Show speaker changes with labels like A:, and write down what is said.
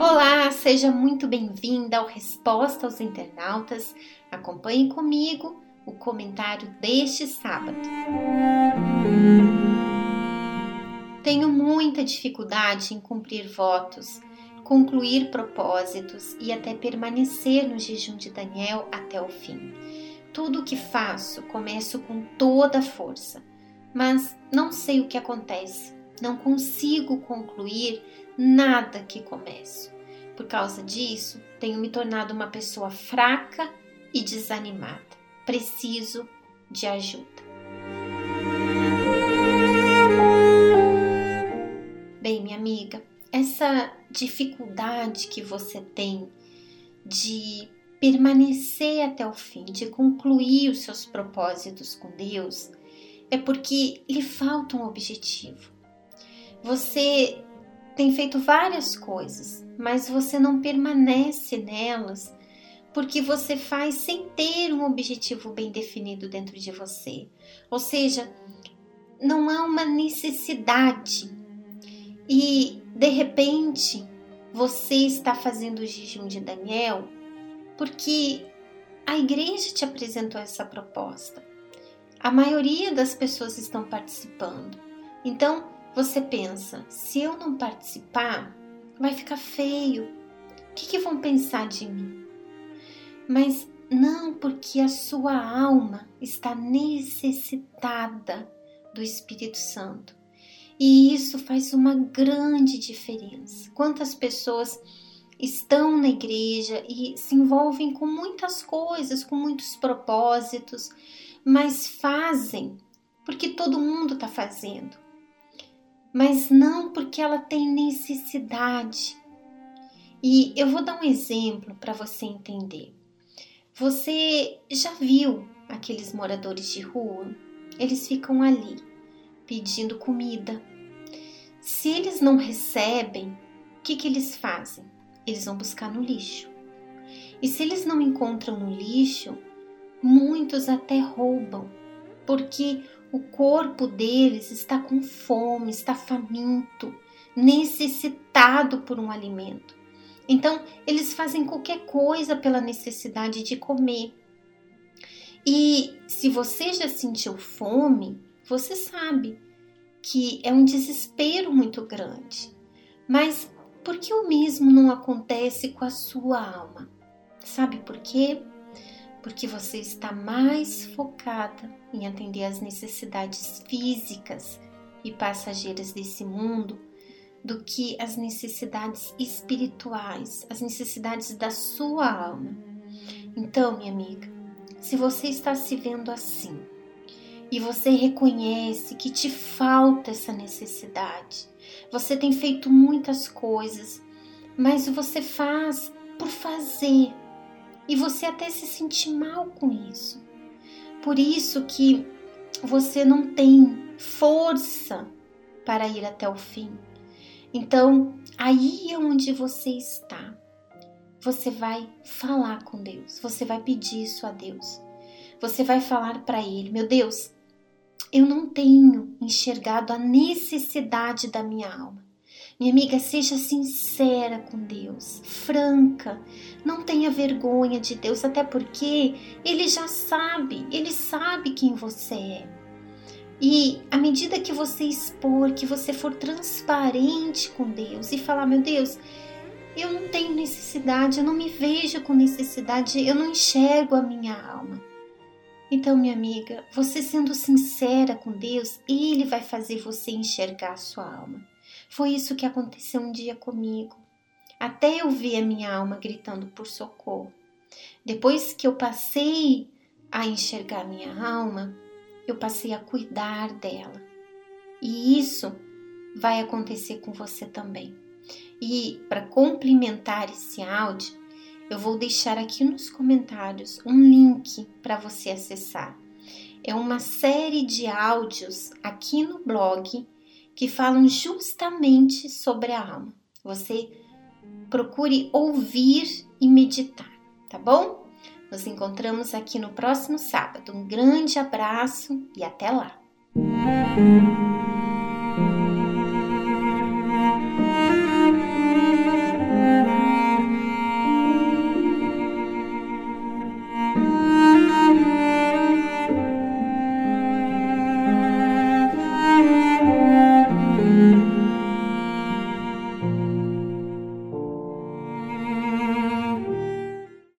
A: Olá, seja muito bem-vinda ao Resposta aos Internautas. Acompanhe comigo o comentário deste sábado. Tenho muita dificuldade em cumprir votos, concluir propósitos e até permanecer no jejum de Daniel até o fim. Tudo o que faço começo com toda a força, mas não sei o que acontece. Não consigo concluir nada que começo. Por causa disso, tenho me tornado uma pessoa fraca e desanimada. Preciso de ajuda. Bem, minha amiga, essa dificuldade que você tem de permanecer até o fim, de concluir os seus propósitos com Deus, é porque lhe falta um objetivo. Você tem feito várias coisas, mas você não permanece nelas porque você faz sem ter um objetivo bem definido dentro de você. Ou seja, não há uma necessidade. E de repente, você está fazendo o jejum de Daniel porque a igreja te apresentou essa proposta. A maioria das pessoas estão participando. Então, você pensa: se eu não participar, vai ficar feio. O que, que vão pensar de mim? Mas não, porque a sua alma está necessitada do Espírito Santo. E isso faz uma grande diferença. Quantas pessoas estão na igreja e se envolvem com muitas coisas, com muitos propósitos, mas fazem porque todo mundo está fazendo mas não porque ela tem necessidade. E eu vou dar um exemplo para você entender. Você já viu aqueles moradores de rua? Eles ficam ali pedindo comida. Se eles não recebem, o que, que eles fazem? Eles vão buscar no lixo. E se eles não encontram no lixo, muitos até roubam, porque o corpo deles está com fome, está faminto, necessitado por um alimento. Então, eles fazem qualquer coisa pela necessidade de comer. E se você já sentiu fome, você sabe que é um desespero muito grande. Mas por que o mesmo não acontece com a sua alma? Sabe por quê? porque você está mais focada em atender às necessidades físicas e passageiras desse mundo do que as necessidades espirituais, as necessidades da sua alma. Então, minha amiga, se você está se vendo assim e você reconhece que te falta essa necessidade, você tem feito muitas coisas, mas você faz por fazer, e você até se sente mal com isso. Por isso que você não tem força para ir até o fim. Então, aí é onde você está. Você vai falar com Deus, você vai pedir isso a Deus. Você vai falar para Ele: Meu Deus, eu não tenho enxergado a necessidade da minha alma. Minha amiga, seja sincera com Deus, franca, não tenha vergonha de Deus, até porque Ele já sabe, Ele sabe quem você é. E à medida que você expor, que você for transparente com Deus e falar, meu Deus, eu não tenho necessidade, eu não me vejo com necessidade, eu não enxergo a minha alma. Então, minha amiga, você sendo sincera com Deus, Ele vai fazer você enxergar a sua alma. Foi isso que aconteceu um dia comigo, até eu ver a minha alma gritando por socorro. Depois que eu passei a enxergar minha alma, eu passei a cuidar dela. E isso vai acontecer com você também. E para complementar esse áudio, eu vou deixar aqui nos comentários um link para você acessar. É uma série de áudios aqui no blog que falam justamente sobre a alma. Você procure ouvir e meditar, tá bom? Nos encontramos aqui no próximo sábado. Um grande abraço e até lá!